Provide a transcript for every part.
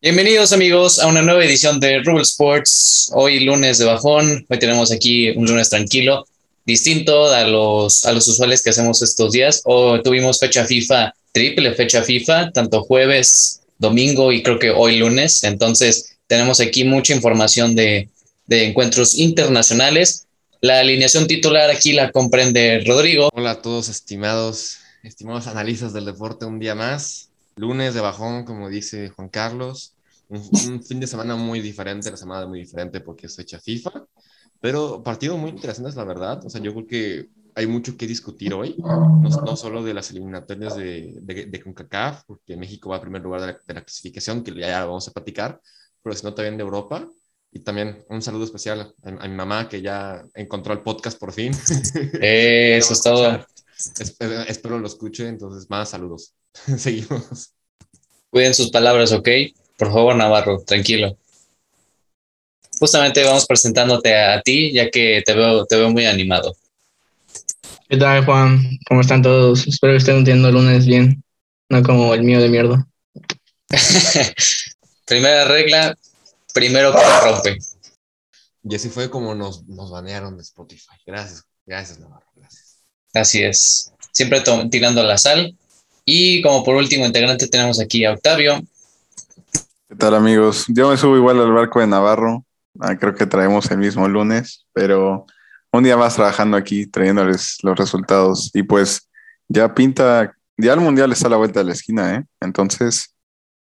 Bienvenidos amigos a una nueva edición de Rubble Sports. Hoy lunes de bajón, hoy tenemos aquí un lunes tranquilo, distinto a los, a los usuales que hacemos estos días. Hoy tuvimos fecha FIFA, triple fecha FIFA, tanto jueves, domingo y creo que hoy lunes. Entonces tenemos aquí mucha información de, de encuentros internacionales. La alineación titular aquí la comprende Rodrigo. Hola a todos estimados, estimados analistas del deporte, un día más lunes de bajón, como dice Juan Carlos. Un, fin de semana muy diferente, la semana muy diferente porque es fecha FIFA, pero partido muy interesante, es la verdad. O sea, yo creo que hay mucho que discutir hoy, no, solo de las eliminatorias de, de, CONCACAF, porque México va a primer lugar de la, clasificación, que ya vamos a platicar, pero sino también de Europa. Y también un saludo especial a, mi mamá, que ya encontró el podcast por fin. eso es todo. Espero, espero, lo escuche, entonces más saludos. Seguimos. Cuiden sus palabras, ¿ok? Por favor, Navarro, tranquilo. Justamente vamos presentándote a ti, ya que te veo, te veo muy animado. ¿Qué tal, Juan? ¿Cómo están todos? Espero que estén teniendo el lunes bien, no como el mío de mierda. Primera regla, primero que rompe. Y así fue como nos, nos banearon de Spotify. Gracias, gracias, Navarro, gracias. Así es. Siempre tirando la sal y como por último integrante tenemos aquí a Octavio. ¿Qué tal amigos? Yo me subo igual al barco de Navarro. Ah, creo que traemos el mismo lunes, pero un día más trabajando aquí, trayéndoles los resultados. Y pues ya pinta, ya el Mundial está a la vuelta de la esquina, ¿eh? Entonces,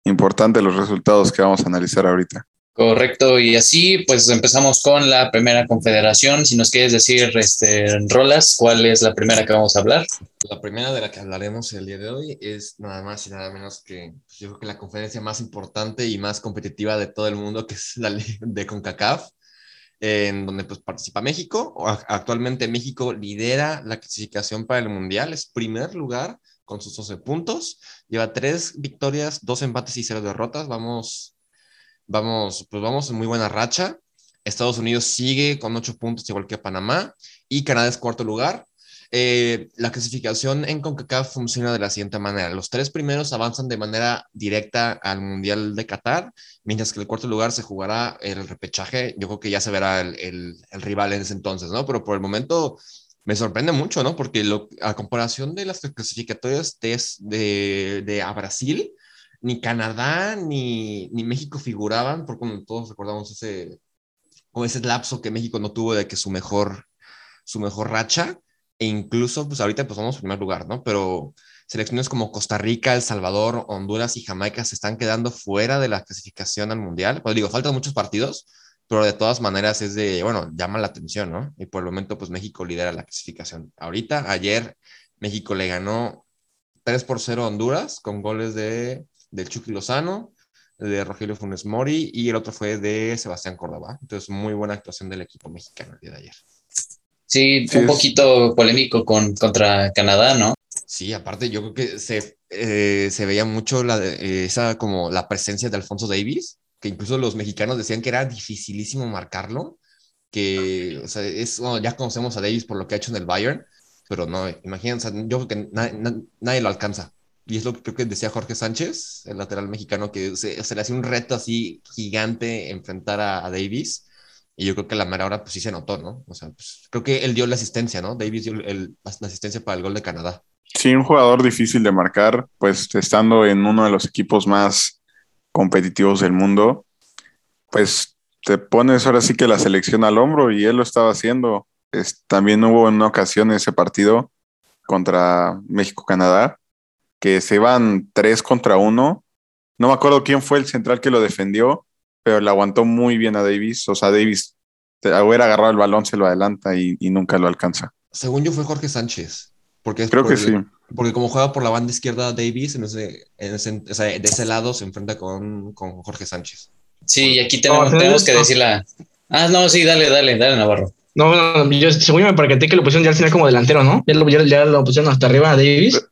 importante los resultados que vamos a analizar ahorita. Correcto, y así pues empezamos con la primera confederación. Si nos quieres decir, este, Rolas, ¿cuál es la primera que vamos a hablar? La primera de la que hablaremos el día de hoy es nada más y nada menos que pues, yo creo que la conferencia más importante y más competitiva de todo el mundo, que es la de CONCACAF, en donde pues participa México. Actualmente México lidera la clasificación para el Mundial, es primer lugar con sus 12 puntos, lleva tres victorias, dos empates y cero derrotas. Vamos Vamos, pues vamos en muy buena racha. Estados Unidos sigue con ocho puntos, igual que Panamá, y Canadá es cuarto lugar. Eh, la clasificación en CONCACAF funciona de la siguiente manera. Los tres primeros avanzan de manera directa al Mundial de Qatar, mientras que el cuarto lugar se jugará el repechaje. Yo creo que ya se verá el, rival en ese entonces, ¿no? Pero por el momento me sorprende mucho, ¿no? Porque a comparación de las clasificatorias de, de a Brasil, ni Canadá ni, ni México figuraban, porque como todos recordamos ese, o ese lapso que México no tuvo de que su mejor, su mejor racha, e incluso, pues ahorita pues vamos en primer lugar, ¿no? Pero selecciones como Costa Rica, El Salvador, Honduras y Jamaica se están quedando fuera de la clasificación al Mundial. Pues digo, faltan muchos partidos, pero de todas maneras es de, bueno, llama la atención, ¿no? Y por el momento, pues México lidera la clasificación. Ahorita, ayer, México le ganó 3 por 0 a Honduras con goles de del Chucky Lozano, de Rogelio Funes Mori y el otro fue de Sebastián Córdoba. Entonces, muy buena actuación del equipo mexicano el día de ayer. Sí, un poquito polémico con, contra Canadá, ¿no? Sí, aparte yo creo que se, eh, se veía mucho la, esa como la presencia de Alfonso Davis, que incluso los mexicanos decían que era dificilísimo marcarlo, que o sea, es, ya conocemos a Davis por lo que ha hecho en el Bayern, pero no, imagínense, yo creo que nadie lo alcanza y es lo que creo que decía Jorge Sánchez, el lateral mexicano, que se, le hacía un reto así gigante enfrentar a, Davis. Y yo creo que la mera hora, pues sí se notó, ¿no? O sea, pues, creo que él dio la asistencia, ¿no? Davis dio el, la asistencia para el gol de Canadá. Sí, un jugador difícil de marcar, pues estando en uno de los equipos más competitivos del mundo, pues te pones ahora sí que la selección al hombro y él lo estaba haciendo. también hubo en una ocasión ese partido contra México-Canadá, que se iban tres contra uno. No me acuerdo quién fue el central que lo defendió, pero le aguantó muy bien a Davis. O sea, Davis hubiera agarrado el balón, se lo adelanta y, nunca lo alcanza. Según yo fue Jorge Sánchez. Porque Creo que sí. Porque como juega por la banda izquierda Davis, en ese, en ese, de ese lado se enfrenta con, con Jorge Sánchez. Sí, y aquí tenemos, tenemos que decir la... Ah, no, sí, dale, dale, dale, Navarro. No, no, yo según yo me parqueté que lo pusieron ya al final como delantero, ¿no? Ya lo, ya lo pusieron hasta arriba a Davis.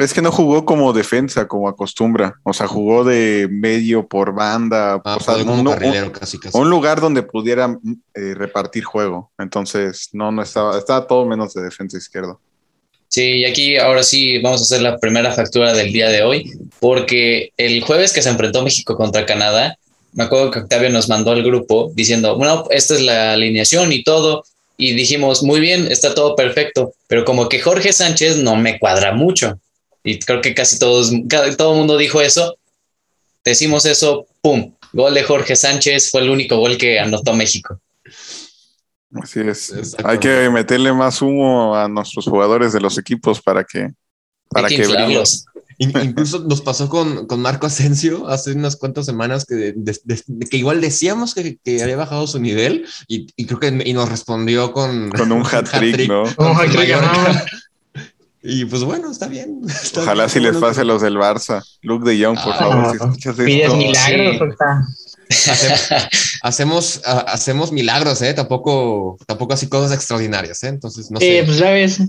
Es que no jugó como defensa, como acostumbra. O sea, jugó de medio por banda. Ah, o sea, un, un, casi, casi. un, lugar donde pudiera eh, repartir juego. Entonces, no, no estaba, estaba todo menos de defensa izquierdo. Sí, y aquí ahora sí vamos a hacer la primera factura del día de hoy, porque el jueves que se enfrentó México contra Canadá, me acuerdo que Octavio nos mandó al grupo diciendo, bueno, esta es la alineación y todo, y dijimos, muy bien, está todo perfecto, pero como que Jorge Sánchez no me cuadra mucho, y creo que casi todos, todo el mundo dijo eso, decimos eso, ¡pum! Gol de Jorge Sánchez, fue el único gol que anotó México. Así es. Hay que meterle más humo a nuestros jugadores de los equipos para que, para que, Incluso nos pasó con, con, Marco Asensio hace unas cuantas semanas que, que igual decíamos que, que, había bajado su nivel y, y, creo que y nos respondió con, con un hat-trick, ¿no? Un Y pues bueno, está bien. Ojalá si les pase los del Barça. Luke de Young, por favor, si escuchas esto. milagros, hacemos, hacemos, milagros, ¿eh? Tampoco, tampoco así cosas extraordinarias, ¿eh? Entonces, no sé. pues ya ves.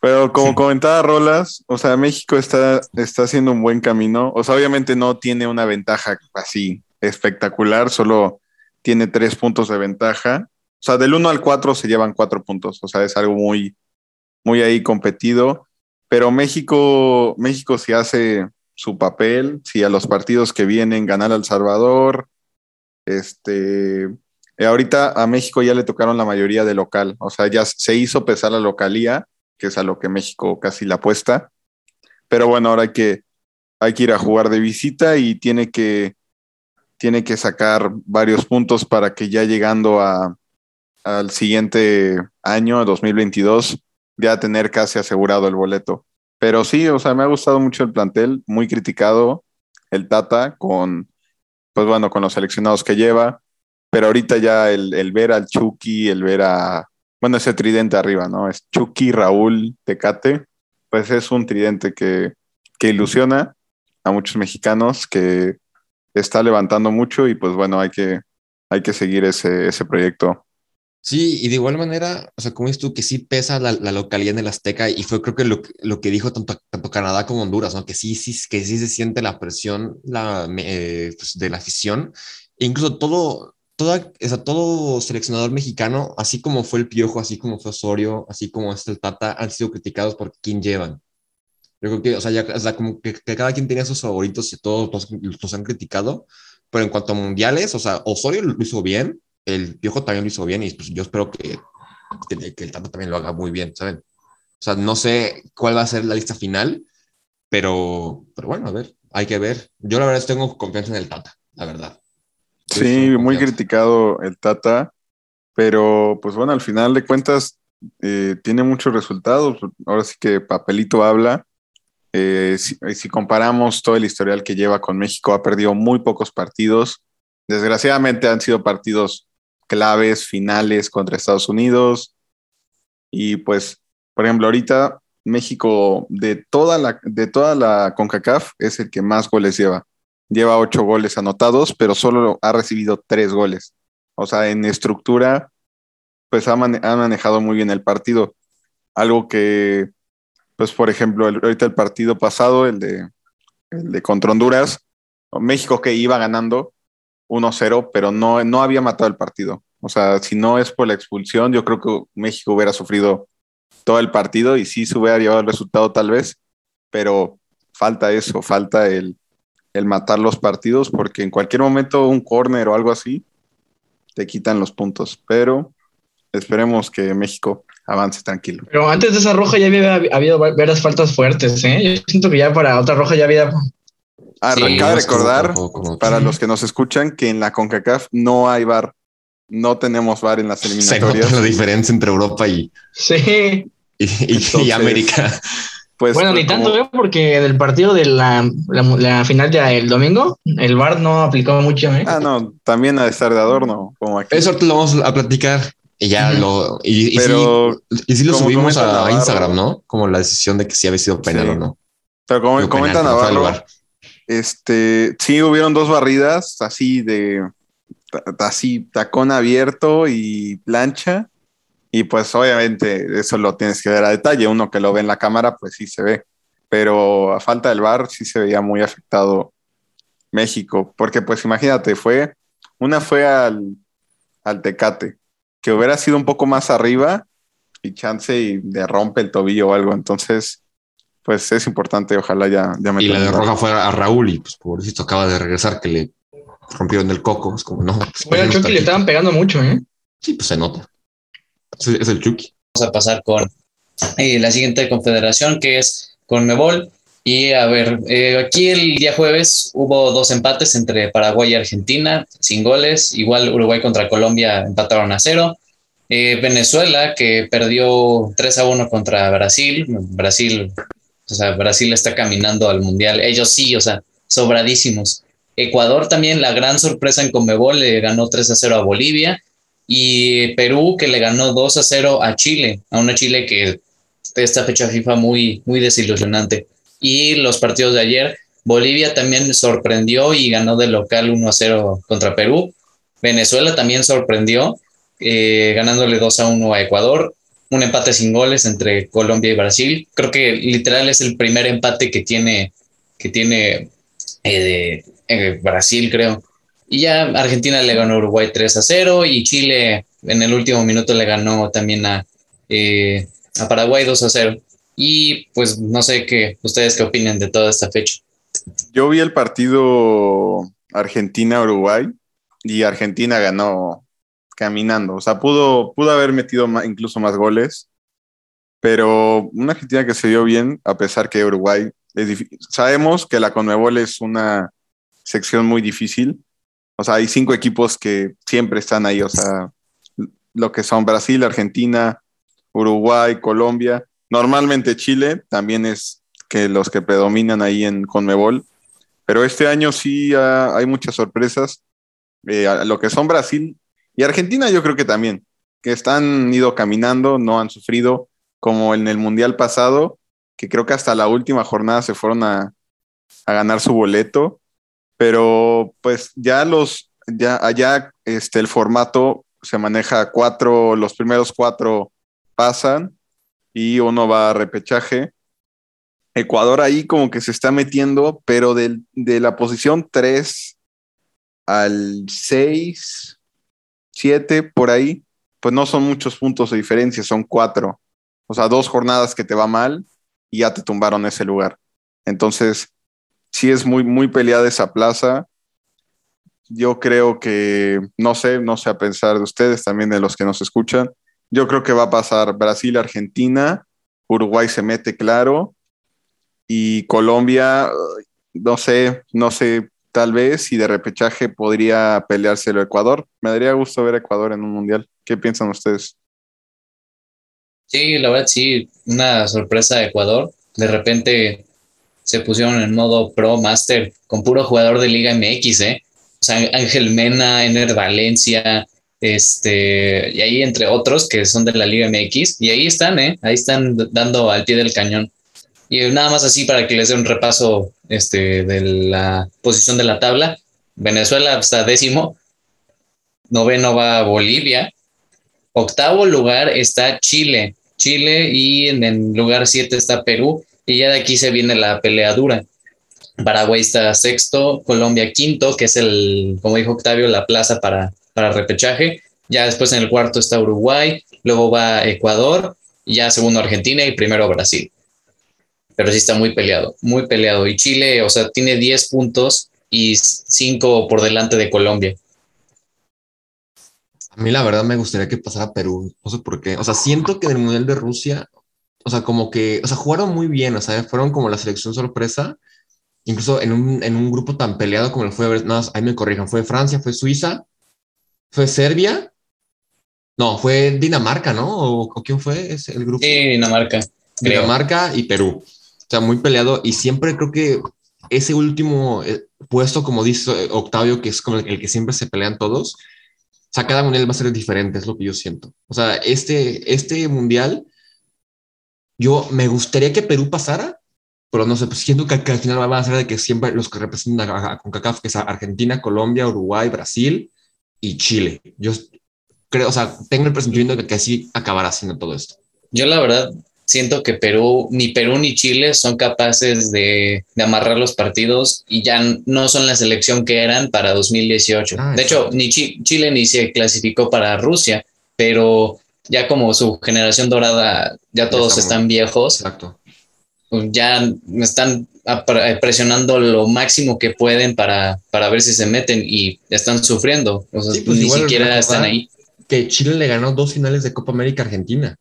Pero como comentaba Rolas, o sea, México está, está haciendo un buen camino. O sea, obviamente no tiene una ventaja así espectacular, solo tiene tres puntos de ventaja. O sea, del 1 al 4 se llevan cuatro puntos. O sea, es algo muy, muy ahí competido. Pero México, México si hace su papel, si a los partidos que vienen ganar al Salvador, este, eh, ahorita a México ya le tocaron la mayoría de local, o sea, ya se hizo pesar la localía, que es a lo que México casi la apuesta, pero bueno, ahora hay que, hay que ir a jugar de visita y tiene que, tiene que sacar varios puntos para que ya llegando a, al siguiente año, 2022, ya tener casi asegurado el boleto. Pero sí, o sea, me ha gustado mucho el plantel, muy criticado el Tata con, pues bueno, con los seleccionados que lleva, pero ahorita ya el, ver al Chucky, el ver a, bueno, ese tridente arriba, ¿no? Es Chucky, Raúl, Tecate, pues es un tridente que, que ilusiona a muchos mexicanos, que está levantando mucho y pues bueno, hay que, hay que seguir ese, ese proyecto Sí, y de igual manera, o sea, como dices tú, que sí pesa la, la localidad en el Azteca, y fue creo que lo, lo que dijo tanto, tanto Canadá como Honduras, ¿no? Que sí, sí, que sí se siente la presión la, eh, pues, de la afición, e incluso todo, toda, o sea, todo seleccionador mexicano, así como fue el Piojo, así como fue Osorio, así como es el Tata, han sido criticados por quién llevan. Yo creo que, o sea, ya, o sea como que, cada quien tenía sus favoritos y todos los, los han criticado, pero en cuanto a mundiales, o sea, Osorio lo hizo bien, el Piojo también lo hizo bien y pues yo espero que, que, el Tata también lo haga muy bien, ¿saben? O sea, no sé cuál va a ser la lista final, pero, pero bueno, a ver, hay que ver. Yo la verdad tengo confianza en el Tata, la verdad. Sí, muy criticado el Tata, pero pues bueno, al final de cuentas eh, tiene muchos resultados. Ahora sí que papelito habla. Eh, si, si, comparamos todo el historial que lleva con México, ha perdido muy pocos partidos. Desgraciadamente han sido partidos claves finales contra Estados Unidos. Y pues, por ejemplo, ahorita México de toda la, de toda la CONCACAF es el que más goles lleva. Lleva ocho goles anotados, pero solo ha recibido tres goles. O sea, en estructura, pues ha, manejado muy bien el partido. Algo que, pues por ejemplo, ahorita el partido pasado, el de, el de contra Honduras, México que iba ganando 1-0, pero no, no había matado el partido. O sea, si no es por la expulsión, yo creo que México hubiera sufrido todo el partido y sí se hubiera llevado el resultado tal vez, pero falta eso, falta el, el matar los partidos, porque en cualquier momento un corner o algo así te quitan los puntos, pero esperemos que México avance tranquilo. Pero antes de esa roja ya había habido varias faltas fuertes, ¿eh? Yo siento que ya para otra roja ya había... Ah, sí, recordar, para los que nos escuchan, que en la CONCACAF no hay bar no tenemos VAR en las eliminatorias. la diferencia entre Europa y, sí. y, América. Pues, bueno, ni tanto, ¿eh? porque del partido de la, la, final del domingo, el VAR no aplicó mucho. ¿eh? Ah, no, también de estar de adorno, como aquí. Eso lo vamos a platicar y ya lo. Y, Pero, y, sí, lo subimos a, Instagram, ¿no? Como la decisión de que sí había sido penal o no. Pero como comenta Navarro, este, sí hubieron dos barridas así de así tacón abierto y plancha. Y pues obviamente eso lo tienes que ver a detalle. Uno que lo ve en la cámara, pues sí se ve. Pero a falta del bar sí se veía muy afectado México. Porque pues imagínate, fue, una fue al, al Tecate, que hubiera sido un poco más arriba, y chance y le rompe el tobillo o algo. Entonces, pues es importante, ojalá ya, ya Y la de Roja fue a Raúl y pues pobrecito acaba de regresar que le rompieron el coco. Es como, no. Pues, bueno, Chucky le estaban pegando mucho, ¿eh? Sí, pues se nota. Es, el Chucky. Vamos a pasar con eh, la siguiente confederación que es con Mebol. Y a ver, eh, aquí el día jueves hubo dos empates entre Paraguay y Argentina, sin goles. Igual Uruguay contra Colombia empataron a cero. Eh, Venezuela, que perdió 3 a 1 contra Brasil. Brasil, o sea, Brasil está caminando al Mundial. Ellos sí, o sea, sobradísimos. Ecuador también, la gran sorpresa en Conmebol, le ganó 3 a 0 a Bolivia. Y Perú, que le ganó 2 a 0 a Chile, a una Chile que esta fecha FIFA muy, muy desilusionante. Y los partidos de ayer, Bolivia también sorprendió y ganó de local 1 a 0 contra Perú. Venezuela también sorprendió eh, ganándole 2 a 1 a Ecuador, un empate sin goles entre Colombia y Brasil. Creo que literal es el primer empate que tiene, que tiene eh, eh, Brasil, creo. Y ya Argentina le ganó a Uruguay 3 a 0 y Chile en el último minuto le ganó también a, a Paraguay 2 a 0. Y pues no sé qué, ustedes qué opinan de toda esta fecha. Yo vi el partido Argentina-Uruguay y Argentina ganó caminando. O sea, pudo, pudo haber metido incluso más goles, pero una Argentina que se vio bien, a pesar que Uruguay es Sabemos que la Conmebol es una sección muy difícil. O sea, hay cinco equipos que siempre están ahí. O sea, lo que son Brasil, Argentina, Uruguay, Colombia. Normalmente Chile también es que los que predominan ahí en Conmebol. Pero este año sí hay muchas sorpresas. Eh, lo que son Brasil y Argentina yo creo que también, que están ido caminando, no han sufrido como en el Mundial pasado, que creo que hasta la última jornada se fueron a, ganar su boleto, pero pues ya los, ya allá este, el formato se maneja cuatro, los primeros cuatro pasan y uno va a repechaje. Ecuador ahí como que se está metiendo, pero de la posición 3 al 6 siete por ahí, pues no son muchos puntos de diferencia, son cuatro. O sea, dos jornadas que te va mal y ya te tumbaron ese lugar. Entonces, sí es muy, muy peleada esa plaza. Yo creo que, no sé, no sé a pensar de ustedes, también de los que nos escuchan. Yo creo que va a pasar Brasil, Argentina, Uruguay se mete claro y Colombia, no sé, no sé tal vez y de repechaje podría peleárselo Ecuador. Me daría gusto ver a Ecuador en un mundial. ¿Qué piensan ustedes? Sí, la verdad sí, una sorpresa de Ecuador. De repente se pusieron en modo Pro Master con puro jugador de Liga MX, ¿eh? O sea, Ángel Mena, Ener Valencia, este, y ahí entre otros que son de la Liga MX, y ahí están, ¿eh? Ahí están dando al pie del cañón. Y nada más así para que les dé un repaso este, de la posición de la tabla. Venezuela está décimo, noveno va Bolivia, octavo lugar está Chile, Chile y en el lugar siete está Perú y ya de aquí se viene la pelea dura. Paraguay está sexto, Colombia quinto, que es el, como dijo Octavio, la plaza para, para repechaje. Ya después en el cuarto está Uruguay, luego va Ecuador, ya segundo Argentina y primero Brasil pero sí está muy peleado, muy peleado. Y Chile, o sea, tiene 10 puntos y 5 por delante de Colombia. A mí la verdad me gustaría que pasara Perú, no sé por qué. O sea, siento que en el Mundial de Rusia, o sea, como que, o sea, jugaron muy bien, o sea, fueron como la selección sorpresa, incluso en un, en un grupo tan peleado como el fue, no, ahí me corrijan, fue Francia, fue Suiza, fue Serbia, no, fue Dinamarca, ¿no? ¿O, quién fue ese, el grupo? Sí, Dinamarca. Dinamarca y Perú muy peleado y siempre creo que ese último eh, puesto, como dice eh, Octavio, que es como el, que siempre se pelean todos, o sea, cada mundial va a ser diferente, es lo que yo siento. O sea, este, este mundial, yo me gustaría que Perú pasara, pero no sé, pues siento que, al final va a ser de que siempre los que representan a, CONCACAF, que es Argentina, Colombia, Uruguay, Brasil y Chile. Yo creo, o sea, tengo el presentimiento de que así acabará siendo todo esto. Yo la verdad siento que Perú, ni Perú ni Chile son capaces de, amarrar los partidos y ya no son la selección que eran para 2018. Ah, de hecho, ni Chile ni se clasificó para Rusia, pero ya como su generación dorada, ya todos están viejos. Exacto. Pues ya están presionando lo máximo que pueden para, para ver si se meten y están sufriendo. O sea, pues ni siquiera están ahí. Que Chile le ganó dos finales de Copa América Argentina.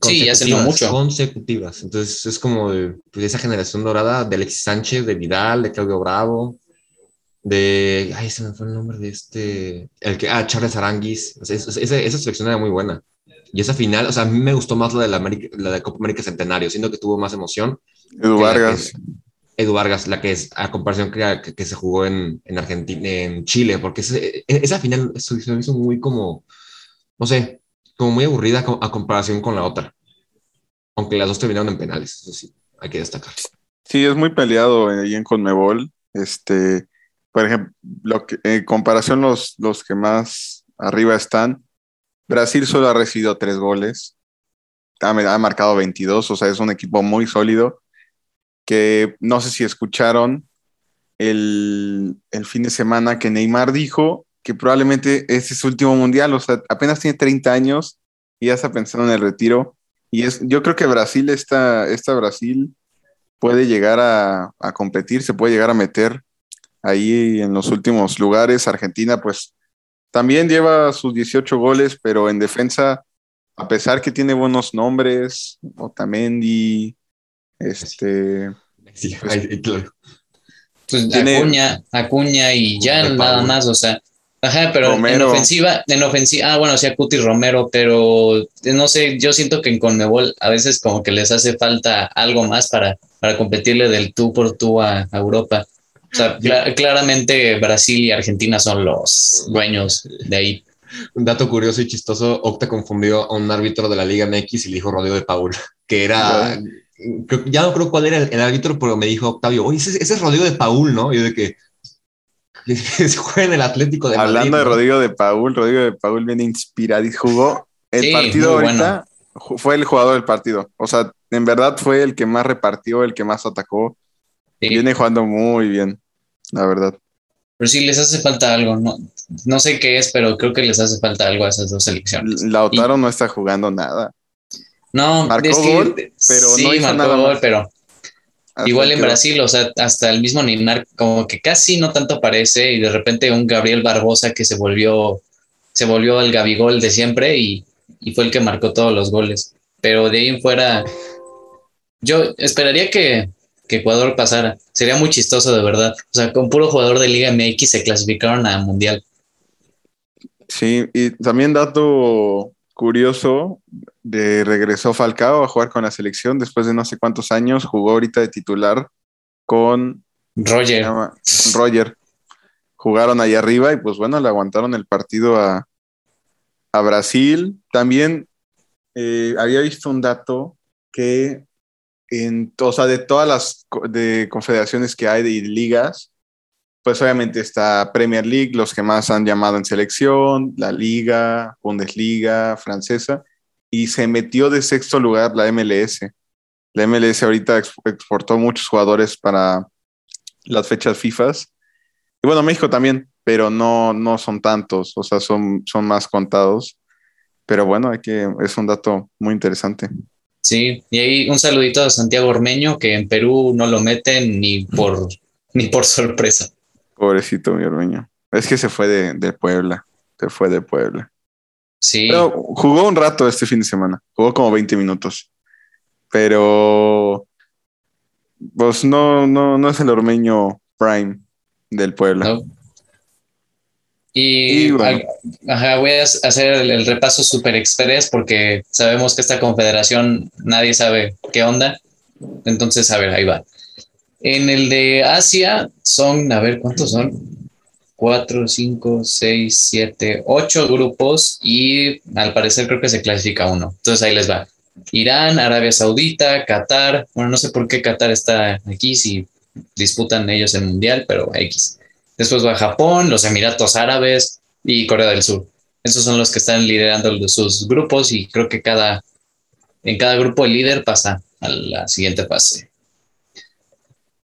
Sí, ya se mucho. Consecutivas. Entonces es como de, pues, esa generación dorada de Alexis Sánchez, de Vidal, de Claudio Bravo, de. Ay, se me fue el nombre de este. El que. Ah, Charles Aranguis. esa, esa, selección era muy buena. Y esa final, o sea, a mí me gustó más la de la, la de Copa América Centenario, siendo que tuvo más emoción. Edu Vargas. Edu Vargas, la que es a comparación que, que, se jugó en, en, Argentina, en Chile, porque e, esa final se me hizo muy como, no sé, como muy aburrida a comparación con la otra. Aunque las dos terminaron en penales, eso sí, hay que destacar. Sí, es muy peleado ahí en Conmebol. Este, por ejemplo, lo que, en comparación los, los que más arriba están, Brasil solo ha recibido tres goles, ha, ha, marcado 22, o sea, es un equipo muy sólido, que no sé si escucharon el, el fin de semana que Neymar dijo que probablemente ese es su último mundial, o sea, apenas tiene 30 años y ya está pensando en el retiro. Y es, yo creo que Brasil, esta, esta Brasil puede llegar a, a competir, se puede llegar a meter ahí en los últimos lugares. Argentina, pues también lleva sus 18 goles, pero en defensa, a pesar que tiene buenos nombres, Otamendi, este. Sí, pues, pues Acuña, Acuña y ya nada más, o sea. Ajá, pero en ofensiva, en ofensiva, ah, bueno, sí, Acuti Romero, pero no sé, yo siento que en Conmebol a veces como que les hace falta algo más para, para competirle del tú por tú a Europa. O sea, claramente Brasil y Argentina son los dueños de ahí. Un dato curioso y chistoso, Octa confundió a un árbitro de la Liga MX y le dijo Rodrigo de Paul, que era, ya no creo cuál era el, árbitro, pero me dijo Octavio, oye, ese, es Rodrigo de Paul, ¿no? Y yo de que, se juega en el Atlético de Hablando de Rodrigo de Paul, Rodrigo de Paul viene inspirado y jugó el partido ahorita, fue el jugador del partido. O sea, en verdad fue el que más repartió, el que más atacó. Viene jugando muy bien la verdad. Pero sí les hace falta algo, no, no sé qué es, pero creo que les hace falta algo a esas dos selecciones. Lautaro no está jugando nada. No, marcó es gol, pero no hizo nada gol, pero igual en Brasil, o sea, hasta el mismo Neymar, como que casi no tanto parece, y de repente un Gabriel Barbosa que se volvió, se volvió el Gabigol de siempre y, y fue el que marcó todos los goles. Pero de ahí en fuera, yo esperaría que, que Ecuador pasara. Sería muy chistoso, de verdad. O sea, con puro jugador de Liga MX se clasificaron a Mundial. Sí, y también dato curioso, de regresó Falcao a jugar con la selección después de no sé cuántos años, jugó ahorita de titular con Roger. Roger. Jugaron ahí arriba y pues bueno, le aguantaron el partido a, a Brasil. También eh, había visto un dato que en, o sea, de todas las de confederaciones que hay de ligas, pues obviamente está Premier League, los que más han llamado en selección, la Liga, Bundesliga francesa, y se metió de sexto lugar la MLS. La MLS ahorita exportó muchos jugadores para las fechas FIFA. Y bueno, México también, pero no, no son tantos, o sea, son, son más contados. Pero bueno, hay que, es un dato muy interesante. Sí, y ahí un saludito a Santiago Ormeño, que en Perú no lo meten ni por, ni por sorpresa. Pobrecito mi Ormeño. Es que se fue de, Puebla, se fue de Puebla. Sí. Pero jugó un rato este fin de semana, jugó como 20 minutos. Pero, pues no, no, no es el Ormeño Prime del Puebla. Y, voy a hacer el, repaso super express porque sabemos que esta confederación nadie sabe qué onda. Entonces, a ver, ahí va. En el de Asia son, a ver, ¿cuántos son? Cuatro, cinco, seis, siete, ocho grupos y al parecer creo que se clasifica uno. Entonces ahí les va. Irán, Arabia Saudita, Qatar. Bueno, no sé por qué Qatar está aquí si disputan ellos el mundial, pero X. Después va Japón, los Emiratos Árabes y Corea del Sur. Esos son los que están liderando sus grupos y creo que cada, en cada grupo el líder pasa a la siguiente fase.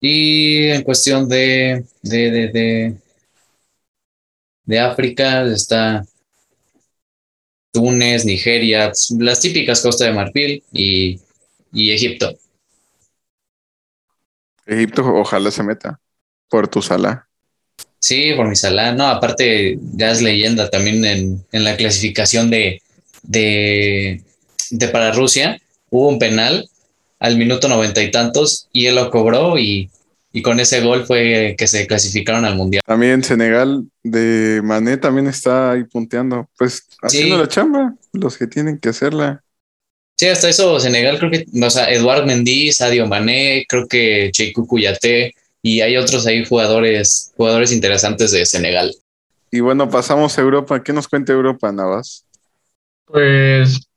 Y en cuestión de, de, de, África está Túnez, Nigeria, las típicas Costa de Marfil y, y Egipto. Egipto ojalá se meta por tu sala. Sí, por mi sala. No, aparte ya es leyenda también en, en la clasificación de, de, de, para Rusia. Hubo un penal al minuto noventa y tantos y él lo cobró y, y, con ese gol fue que se clasificaron al Mundial. También Senegal de Mané también está ahí punteando, pues haciendo sí. la chamba, los que tienen que hacerla. Sí, hasta eso Senegal creo que, o sea, Eduard Mendy, Sadio Mané, creo que Cheiku Kuyate y hay otros ahí jugadores, jugadores interesantes de Senegal. Y bueno, pasamos a Europa. ¿Qué nos cuenta Europa, Navas? Pues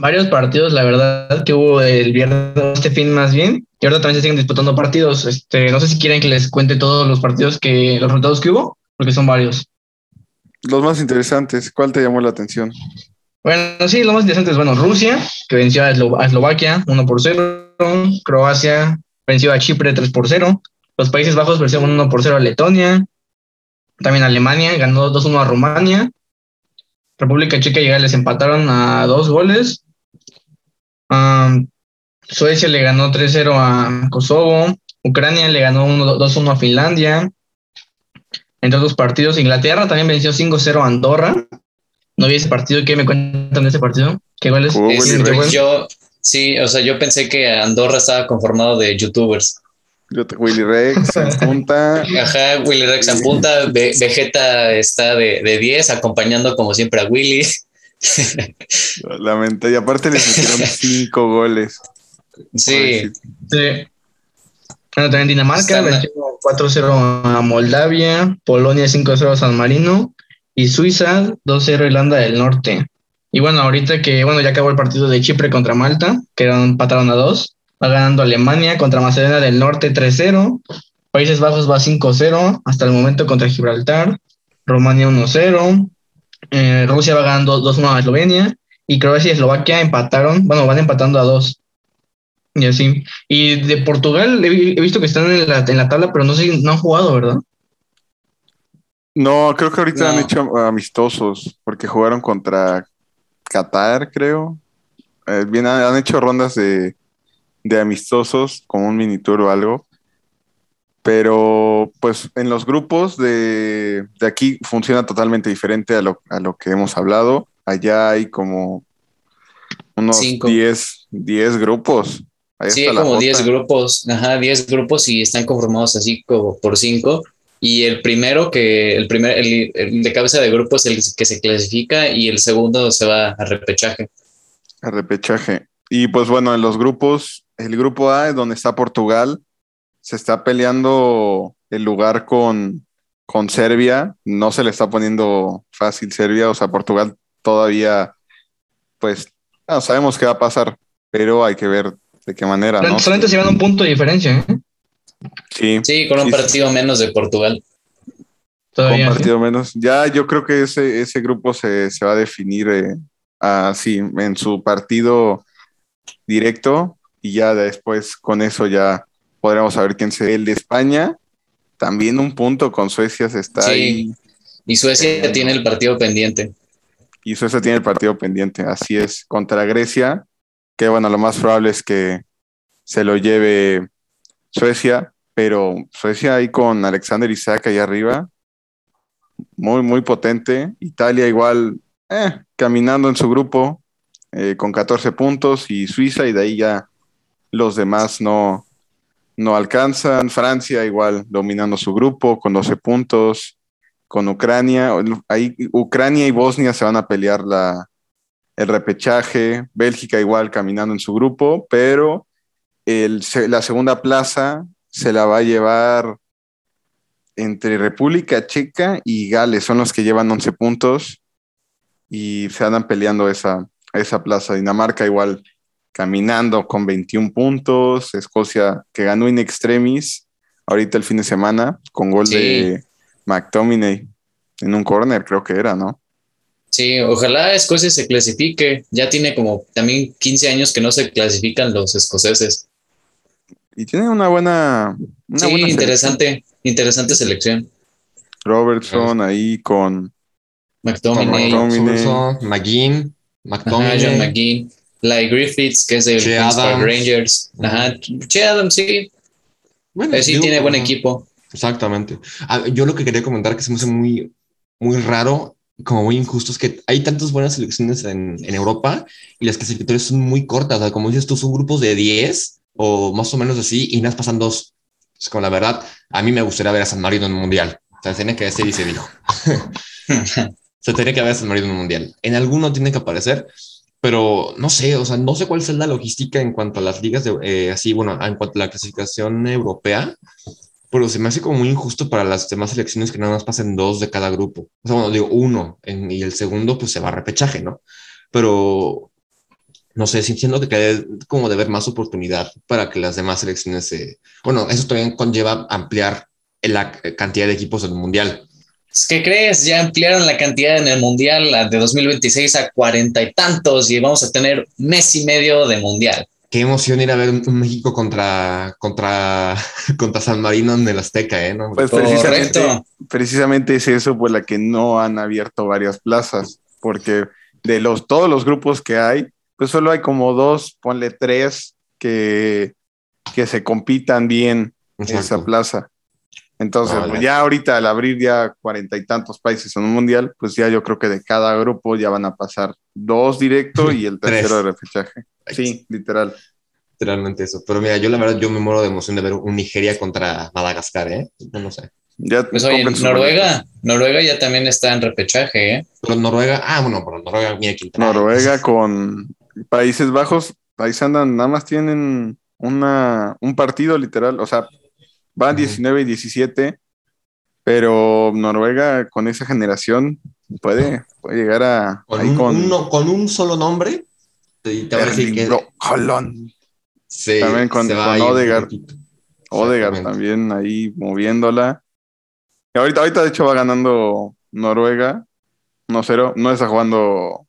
varios partidos, la verdad, que hubo el viernes, este fin más bien, y ahora también se siguen disputando partidos. Este, no sé si quieren que les cuente todos los partidos que, los resultados que hubo, porque son varios. Los más interesantes, ¿cuál te llamó la atención? Bueno, sí, lo más interesante es, bueno, Rusia, que venció a, Eslo a Eslovaquia 1 por 0, Croacia venció a Chipre 3 por 0, los Países Bajos vencieron 1 por 0 a Letonia, también Alemania ganó 2-1 a Rumania, República Checa y Gales empataron a dos goles. Um, Suecia le ganó 3-0 a Kosovo. Ucrania le ganó 2-1 a Finlandia. Entre otros partidos, Inglaterra también venció 5-0 a Andorra. No vi ese partido. ¿Qué me cuentan de ese partido? ¿Qué goles? Es, yo, sí, o sea, yo pensé que Andorra estaba conformado de youtubers. Willy Rex en punta. Ajá, Willy Rex en punta. Ve Vegeta está de, de 10, acompañando como siempre a Willy. Lamento. Y aparte le metieron 5 goles. Sí. sí. Bueno, también Dinamarca venció 4-0 a Moldavia, Polonia 5-0 a San Marino y Suiza 2-0 Irlanda del Norte. Y bueno, ahorita que bueno ya acabó el partido de Chipre contra Malta, que empataron a 2. Va ganando Alemania contra Macedonia del Norte 3-0. Países Bajos va 5-0 hasta el momento contra Gibraltar. Rumania 1-0. Eh, Rusia va ganando 2-1 a Eslovenia. Y Croacia y Eslovaquia empataron. Bueno, van empatando a 2. Y así. Y de Portugal he, he visto que están en la, en la, tabla, pero no sé, no han jugado, ¿verdad? No, creo que ahorita no. han hecho amistosos, porque jugaron contra Qatar, creo. Eh, bien, han, han hecho rondas de, de amistosos, como un mini tour o algo. Pero pues en los grupos de, de aquí funciona totalmente diferente a lo, a lo, que hemos hablado. Allá hay como unos 10, 10 grupos. Ahí sí, como 10 grupos, ajá, 10 grupos y están conformados así como por 5. Y el primero que, el primer, el, el, de cabeza de grupo es el que se clasifica y el segundo se va a repechaje. A repechaje. Y pues bueno, en los grupos, el grupo A es donde está Portugal, se está peleando el lugar con, con Serbia, no se le está poniendo fácil Serbia, o sea, Portugal todavía, pues, no sabemos qué va a pasar, pero hay que ver de qué manera. Solamente se van un punto de diferencia, ¿eh? Sí, sí, con un sí, partido sí. menos de Portugal. Todavía, con partido menos. Ya yo creo que ese, ese grupo se, se va a definir eh, así, en su partido directo y ya después con eso ya podremos saber quién será el de España. También un punto con Suecia se está sí. ahí. Y Suecia eh, tiene el partido pendiente. Y Suecia tiene el partido pendiente, así es, contra Grecia, que bueno, lo más probable es que se lo lleve Suecia, pero Suecia ahí con Alexander Isaac ahí arriba, muy, muy potente. Italia igual, eh, caminando en su grupo, eh, con 14 puntos y Suiza y de ahí ya los demás no, no alcanzan. Francia igual dominando su grupo con 12 puntos. Con Ucrania, ahí Ucrania y Bosnia se van a pelear la, el repechaje. Bélgica igual caminando en su grupo, pero el, la segunda plaza se la va a llevar entre República Checa y Gales. Son los que llevan 11 puntos y se andan peleando esa, esa plaza. Dinamarca igual caminando con 21 puntos. Escocia que ganó in extremis ahorita el fin de semana con gol sí. de McTominay en un corner, creo que era, ¿no? Sí, ojalá Escocia se clasifique. Ya tiene como también 15 años que no se clasifican los escoceses. Y tiene una buena. Una sí, buena interesante, selección. interesante selección. Robertson ahí con McTominay, McGinn, McTominay, John McGinn, Lai Griffiths, que es Park Rangers. Ajá, Che Adams, sí. Bueno, sí, tiene buen equipo. Exactamente. Ah, yo lo que quería comentar que se me hace muy, muy raro, como muy injusto, es que hay tantas buenas selecciones en, en Europa y las clasificatorias son muy cortas. O sea, como dices tú, son grupos de 10 o más o menos así y nas pasan dos. Es como la verdad, a mí me gustaría ver a San Marino en un mundial. O sea, tiene que decir y se dijo. se tiene que San Marino en un mundial. En alguno tiene que aparecer, pero no sé, o sea, no sé cuál es la logística en cuanto a las ligas de, eh, así, bueno, en cuanto a la clasificación europea, pero se me hace como muy injusto para las demás selecciones que nada más pasen dos de cada grupo. O sea, bueno, digo uno y el segundo pues se va a repechaje, ¿no? Pero no sé, siento que quede como de ver más oportunidad para que las demás selecciones se... Bueno, eso también conlleva ampliar la cantidad de equipos del Mundial. ¿Qué crees? Ya ampliaron la cantidad en el Mundial de 2026 a cuarenta y tantos y vamos a tener mes y medio de Mundial. Qué emoción ir a ver un México contra, contra, contra San Marino en el Azteca, ¿eh? Pues precisamente, precisamente es eso por la que no han abierto varias plazas, porque de los, todos los grupos que hay, pues solo hay como dos, ponle tres, que, que se compitan bien en esa plaza. Entonces, pues ya ahorita al abrir ya cuarenta y tantos países en un mundial, pues ya yo creo que de cada grupo ya van a pasar dos directo y el tercero de repechaje. Sí, literal. Literalmente eso. Pero mira, yo la verdad, yo me muero de emoción de ver un Nigeria contra Madagascar, ¿eh? No, sé. Ya pues oye, Noruega, Noruega ya también está en repechaje, ¿eh? Pero Noruega, ah, bueno, pero Noruega, mira quién Noruega con Países Bajos, ahí andan, nada más tienen una, un partido literal, o sea, van 19 y 17, pero Noruega con esa generación puede, puede llegar a... Con, un, con... un solo nombre, te, va a decir que... Sí, también con, con Odegaard. Odegaard también ahí moviéndola. Y ahorita, ahorita de hecho va ganando Noruega 1-0. No está jugando.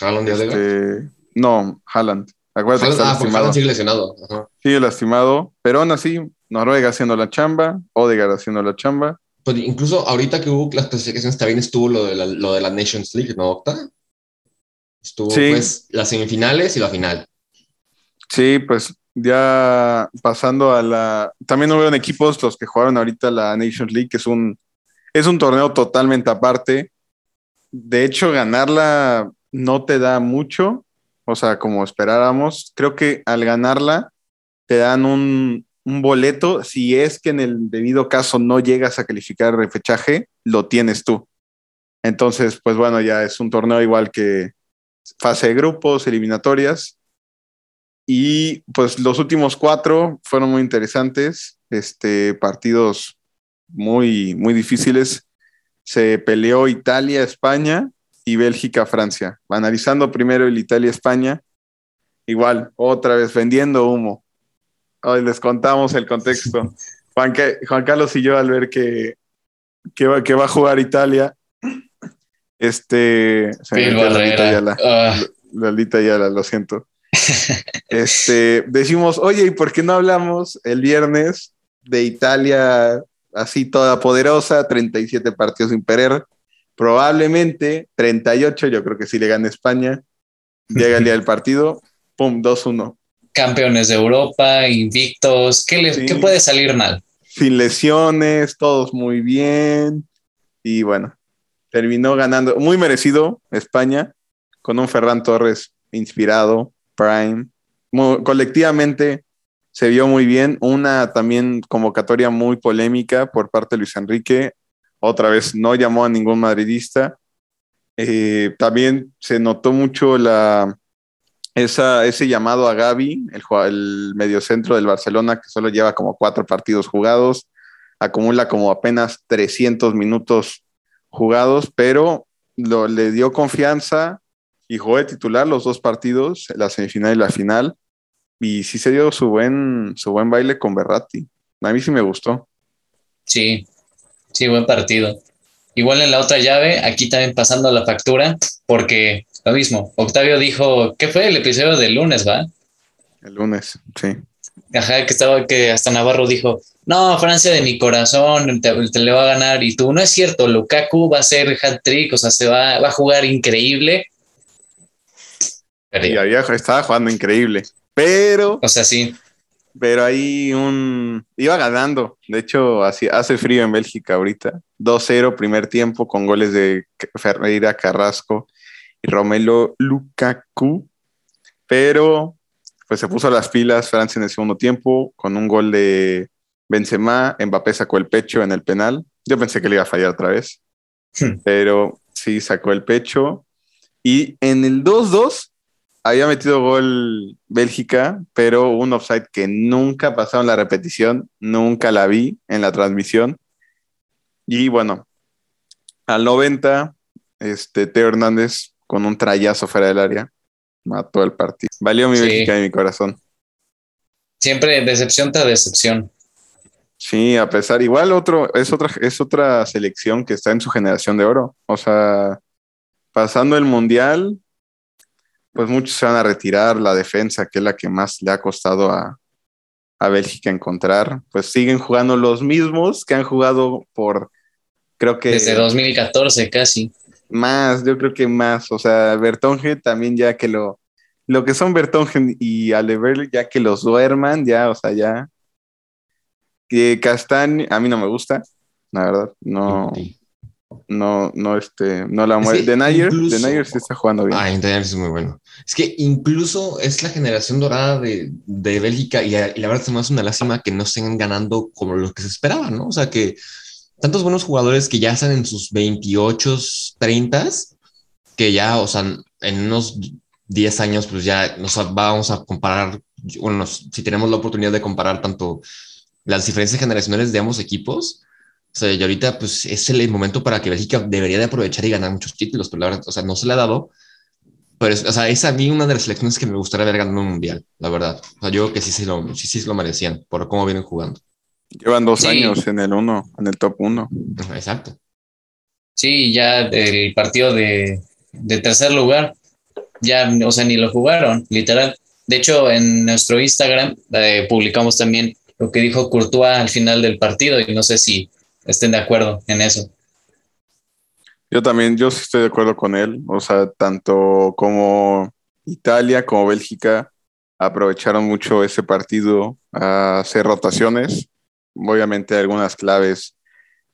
¿Haaland este, No, Haaland. Acuérdate Haaland, ah, Haaland sigue lesionado. Sigue lastimado. Pero aún así, Noruega haciendo la chamba, Odegaard haciendo la chamba. Pues incluso ahorita que hubo las clasificaciones también estuvo lo de la, lo de la Nations League, ¿no, Octa? Estuvo pues las semifinales y la final. Sí, pues ya pasando a la. También hubieron equipos los que jugaron ahorita la Nations League, que es un, es un torneo totalmente aparte. De hecho, ganarla no te da mucho, o sea, como esperábamos. Creo que al ganarla te dan un, un boleto, si es que en el debido caso no llegas a calificar el repechaje, lo tienes tú. Entonces, pues bueno, ya es un torneo igual que fase de grupos, eliminatorias. Y pues los últimos cuatro fueron muy interesantes, este, partidos muy, muy difíciles. Se peleó Italia, España y Bélgica, Francia. Analizando primero el Italia-España, igual, otra vez vendiendo humo. Hoy les contamos el contexto. Juan, Juan Carlos y yo al ver que, que, va, que va a jugar Italia, este... Se la ya la, lo siento. Este, decimos, oye, ¿y por qué no hablamos el viernes de Italia así toda poderosa, 37 partidos sin perder? Probablemente 38, yo creo que si le gana España, llega el día del partido, pum, 2-1 campeones de Europa, invictos. ¿Qué, puede salir mal? Sin lesiones, todos muy bien. Y bueno, terminó ganando, muy merecido España, con un Ferran Torres inspirado, Prime. colectivamente se vio muy bien. Una también convocatoria muy polémica por parte de Luis Enrique. Otra vez no llamó a ningún madridista. Eh, también se notó mucho la, ese llamado a Gaby, el, mediocentro del Barcelona, que solo lleva como cuatro partidos jugados, acumula como apenas 300 minutos jugados, pero lo, le dio confianza y jugó de titular los dos partidos, la semifinal y la final, y sí se dio su buen, su buen baile con Berratti. A mí sí me gustó. Sí, sí, buen partido. Igual en la otra llave, aquí también pasando la factura, porque lo mismo, Octavio dijo, ¿qué fue el episodio del lunes, va? El lunes, sí. Ajá, que estaba, que hasta Navarro dijo, no, Francia de mi corazón, te, le va a ganar. Y tú, no es cierto, Lukaku va a ser hat-trick, o sea, se va, va a jugar increíble. Y había, estaba jugando increíble, pero... O sea, sí. Pero ahí un... Iba ganando. De hecho, así, hace frío en Bélgica ahorita. 2-0 primer tiempo con goles de Ferreira Carrasco y Romelo Lukaku. Pero pues se puso las pilas Francia en el segundo tiempo con un gol de Benzema, Mbappé sacó el pecho en el penal. Yo pensé que le iba a fallar otra vez, hmm. pero sí sacó el pecho. Y en el 2-2 había metido gol Bélgica, pero un offside que nunca pasó en la repetición, nunca la vi en la transmisión. Y bueno, al 90, este, Teo Hernández con un trayazo fuera del área, mató el partido. Valió mi Bélgica y mi corazón. Siempre decepción tras decepción. Sí, a pesar, igual otro, es otra, es otra selección que está en su generación de oro. O sea, pasando el mundial, pues muchos se van a retirar. La defensa, que es la que más le ha costado a, a Bélgica encontrar, pues siguen jugando los mismos que han jugado por, creo que... Desde 2014 casi. Más, yo creo que más. O sea, Bertonge también ya que lo... Lo que son Bertonge y Alever, ya que los duerman, ya, o sea, ya que Castaño, a mí no me gusta, la verdad, no, no, no, este, no la mueve. de Nayer, de Nayer sí está jugando bien. Ah, de es muy bueno. Es que incluso es la generación dorada de, de Bélgica y, la verdad se me hace una lástima que no estén ganando como lo que se esperaba, ¿no? O sea, que tantos buenos jugadores que ya están en sus 28, 30, que ya, o sea, en unos 10 años, pues ya nos vamos a comparar, bueno, si tenemos la oportunidad de comparar tanto las diferencias generacionales de ambos equipos. O sea, y ahorita pues es el momento para que Bélgica debería de aprovechar y ganar muchos títulos, pero la verdad, o sea, no se le ha dado. Pero, es, o sea, es a mí una de las selecciones que me gustaría ver ganando un mundial, la verdad. O sea, yo creo que sí, sí, lo, sí, sí lo merecían por cómo vienen jugando. Llevan dos años en el uno, en el top uno. Exacto. Sí, ya el partido de, de tercer lugar, ya, o sea, ni lo jugaron, literal. De hecho, en nuestro Instagram eh, publicamos también lo que dijo Courtois al final del partido y no sé si estén de acuerdo en eso. Yo también, yo sí estoy de acuerdo con él, o sea, tanto como Italia como Bélgica aprovecharon mucho ese partido a hacer rotaciones. Obviamente algunas claves,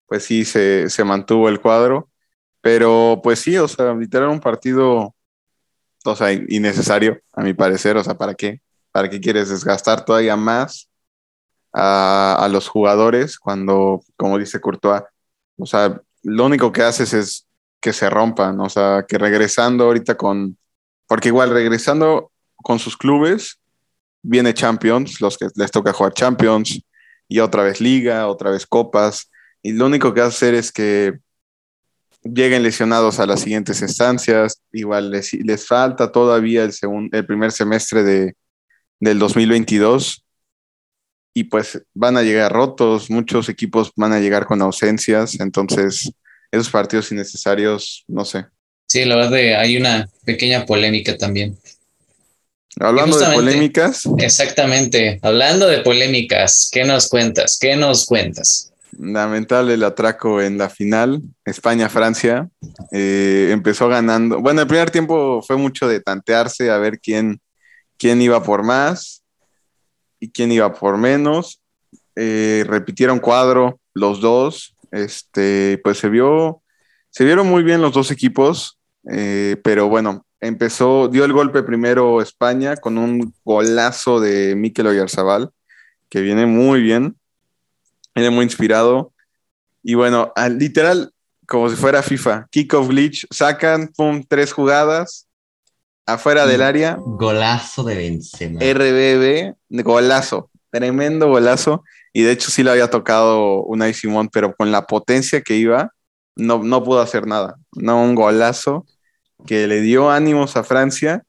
pues sí, se, se mantuvo el cuadro, pero pues sí, o sea, literal un partido, o sea, innecesario, a mi parecer, o sea, ¿para qué? ¿Para qué quieres desgastar todavía más a, los jugadores cuando, como dice Courtois, o sea, lo único que haces es que se rompan, o sea, que regresando ahorita con, porque igual regresando con sus clubes, viene Champions, los que les toca jugar Champions, y otra vez Liga, otra vez Copas, y lo único que hacer es que lleguen lesionados a las siguientes instancias, igual les, les falta todavía el, segundo, el primer semestre de, del 2022 y pues van a llegar rotos, muchos equipos van a llegar con ausencias, entonces esos partidos innecesarios, no sé. Sí, la verdad hay una pequeña polémica también. Hablando de polémicas. Exactamente, hablando de polémicas, ¿qué nos cuentas? ¿Qué nos cuentas? Lamentable el atraco en la final, España-Francia. Eh, empezó ganando. Bueno, el primer tiempo fue mucho de tantearse a ver quién, quién iba por más y quién iba por menos. Eh, repitieron cuadro los dos. Este, pues se vio, se vieron muy bien los dos equipos, eh, pero bueno, empezó, dio el golpe primero España con un golazo de Mikel Oyarzabal, que viene muy bien, viene muy inspirado. Y bueno, literal, como si fuera FIFA, kickoff glitch, sacan, pum, tres jugadas, afuera del área. Golazo de Benzema. RBB, golazo, tremendo golazo. Y de hecho sí le había tocado Unai Simón, pero con la potencia que iba, no, no pudo hacer nada. No, un golazo que le dio ánimos a Francia.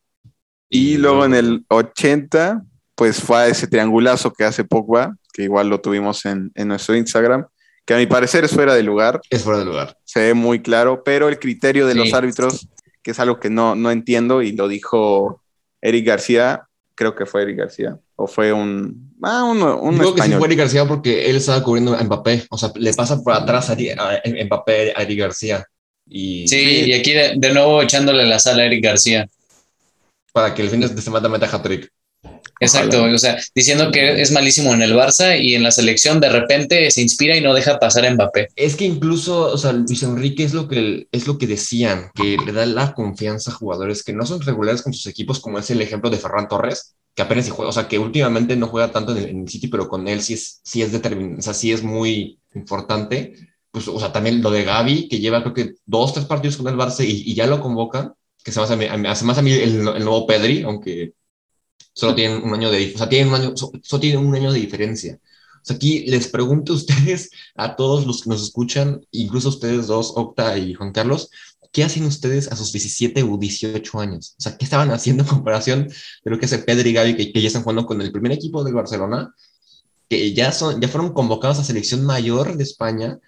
Y luego en el 80, pues fue a ese triangulazo que hace Pogba, que igual lo tuvimos en, en nuestro Instagram, que a mi parecer es fuera de lugar. Es fuera de lugar. Se ve muy claro, pero el criterio de los árbitros que es algo que no, no entiendo y lo dijo Eric García, creo que fue Eric García. O fue un. Ah, un, un Creo que sí español. fue Eric García porque él estaba cubriendo a Mbappé. O sea, le pasa por atrás a, a- a Mbappé a Eric García. Y Sí, y aquí de, de nuevo echándole la sala a Eric García. para que el fin de semana meta hat-trick. Exacto, Ojalá. o sea, diciendo que es malísimo en el Barça y en la selección de repente se inspira y no deja pasar a Mbappé. Es que incluso, o sea, Luis Enrique es lo que, es lo que decían, que le da la confianza a jugadores que no son regulares con sus equipos, como es el ejemplo de Ferran Torres, que apenas si juega, o sea, que últimamente no juega tanto en el, en el City, pero con él sí es, sí es determinante, o sea, sí es muy importante. Pues, o sea, también lo de Gaby, que lleva creo que dos, tres partidos con el Barça y, y ya lo convocan, que se me hace, a mí- hace más a mí el, el nuevo Pedri, aunque solo tienen un año de, o sea, tienen un año, so- solo tienen un año de diferencia. O sea, aquí les pregunto a ustedes, a todos los que nos escuchan, incluso a ustedes dos, Octa y Juan Carlos, ¿qué hacen ustedes a sus 17 u 18 años? O sea, ¿qué estaban haciendo en comparación de lo que hace Pedri y Gaby, que, que ya están jugando con el primer equipo del Barcelona, que ya, son, ya fueron convocados a selección mayor de España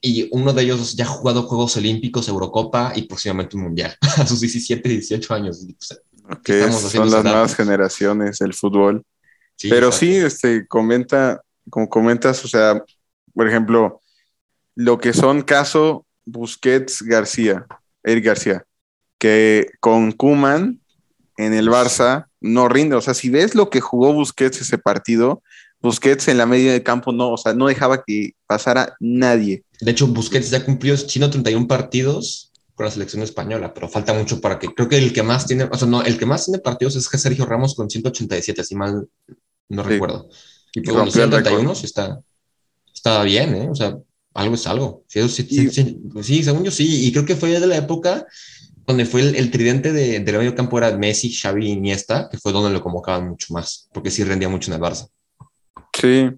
y uno de ellos ya ha jugado Juegos Olímpicos, Eurocopa y próximamente un Mundial a sus 17, 18 años. O sea, Que estamos son las nuevas generaciones del fútbol. sí, Pero exacto. sí, este, comenta, como comentas, o sea, por ejemplo, lo que son caso Busquets García, Eric García, que con Kuman en el Barça no rinde. O sea, si ves lo que jugó Busquets ese partido, Busquets en la media de campo no, o sea, no dejaba que pasara nadie. De hecho, Busquets ya cumplió 131 partidos con la selección española, pero falta mucho para que. Creo que el que más tiene, o sea, no, el que más tiene partidos es que Sergio Ramos con 187, así mal no Sí. recuerdo. Y Y pues bueno, rompió el 131 récord. sí está, está bien, ¿eh? O sea, algo es algo. Sí, eso sí, sí, Y- sí, sí, según yo sí, y creo que fue de la época donde fue el, el tridente de, del medio campo era Messi, Xavi y Iniesta, que fue donde lo convocaban mucho más, porque sí rendía mucho en el Barça. Sí.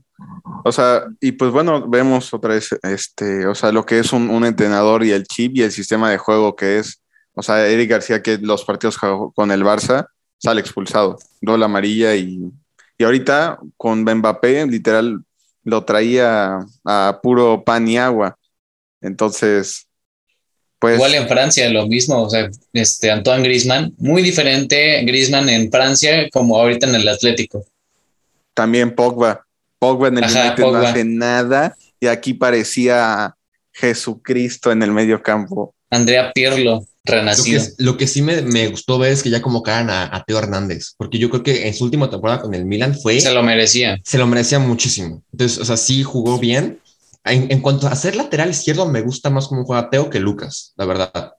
O sea, y pues bueno, vemos otra vez, este, o sea, lo que es un, un entrenador y el chip y el sistema de juego que es, o sea, Eric García que los partidos con el Barça sale expulsado, doble amarilla y, y ahorita con Mbappé literal lo traía a puro pan y agua. Entonces, pues Igual en Francia lo mismo, o sea, este Antoine Griezmann, muy diferente Griezmann en Francia como ahorita en el Atlético. también Pogba. Pogba en el Ajá, United no hace nada y aquí parecía Jesucristo en el medio campo. Andrea Pirlo, Lo que, renacido. lo que sí me, me gustó ver es que ya convocaran a, a Teo Hernández, porque yo creo que en su última temporada con el Milan fue, Se lo merecía. se lo merecía muchísimo. Entonces, o sea, sí jugó bien. En, en cuanto a ser lateral izquierdo, me gusta más cómo juega Teo que Lucas, la verdad.